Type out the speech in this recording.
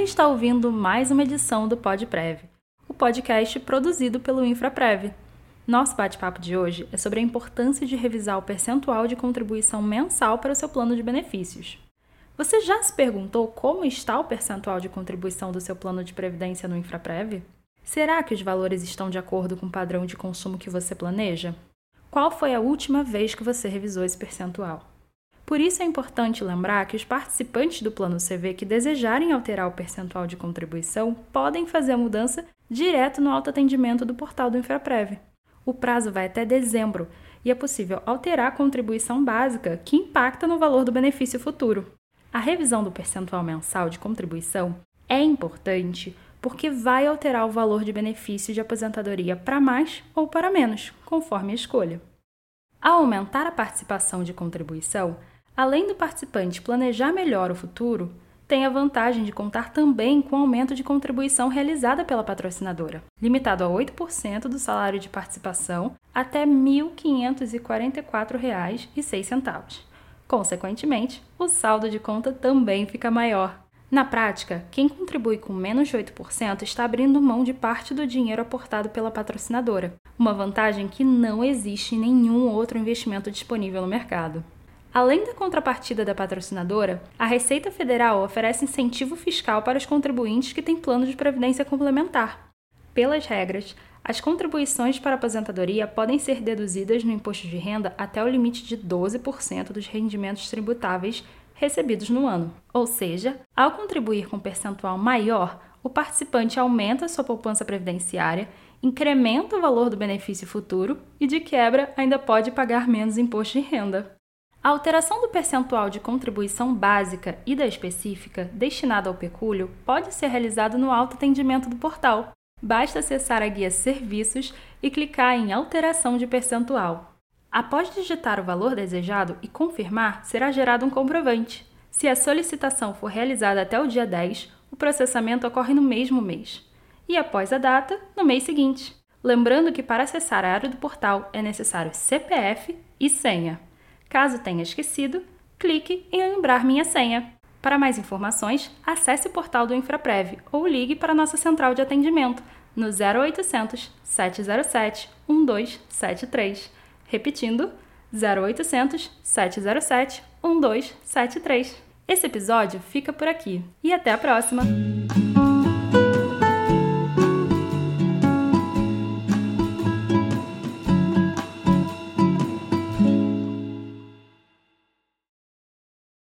está ouvindo mais uma edição do PodPrev, o podcast produzido pelo InfraPrev. Nosso bate-papo de hoje é sobre a importância de revisar o percentual de contribuição mensal para o seu plano de benefícios. Você já se perguntou como está o percentual de contribuição do seu plano de previdência no InfraPrev? Será que os valores estão de acordo com o padrão de consumo que você planeja? Qual foi a última vez que você revisou esse percentual? Por isso é importante lembrar que os participantes do Plano CV que desejarem alterar o percentual de contribuição podem fazer a mudança direto no autoatendimento do portal do Infraprev. O prazo vai até dezembro e é possível alterar a contribuição básica que impacta no valor do benefício futuro. A revisão do percentual mensal de contribuição é importante porque vai alterar o valor de benefício de aposentadoria para mais ou para menos, conforme a escolha. Ao aumentar a participação de contribuição, Além do participante planejar melhor o futuro, tem a vantagem de contar também com o aumento de contribuição realizada pela patrocinadora, limitado a 8% do salário de participação até R$ 1.544,06. Consequentemente, o saldo de conta também fica maior. Na prática, quem contribui com menos de 8% está abrindo mão de parte do dinheiro aportado pela patrocinadora, uma vantagem que não existe em nenhum outro investimento disponível no mercado. Além da contrapartida da patrocinadora, a Receita Federal oferece incentivo fiscal para os contribuintes que têm plano de previdência complementar. Pelas regras, as contribuições para aposentadoria podem ser deduzidas no imposto de renda até o limite de 12% dos rendimentos tributáveis recebidos no ano. Ou seja, ao contribuir com percentual maior, o participante aumenta sua poupança previdenciária, incrementa o valor do benefício futuro e, de quebra, ainda pode pagar menos imposto de renda. A alteração do percentual de contribuição básica e da específica destinada ao pecúlio pode ser realizada no autoatendimento do portal. Basta acessar a guia Serviços e clicar em Alteração de percentual. Após digitar o valor desejado e confirmar, será gerado um comprovante. Se a solicitação for realizada até o dia 10, o processamento ocorre no mesmo mês. E após a data, no mês seguinte. Lembrando que para acessar a área do portal é necessário CPF e senha. Caso tenha esquecido, clique em lembrar minha senha. Para mais informações, acesse o portal do Infraprev ou ligue para nossa central de atendimento no 0800 707 1273. Repetindo, 0800 707 1273. Esse episódio fica por aqui e até a próxima!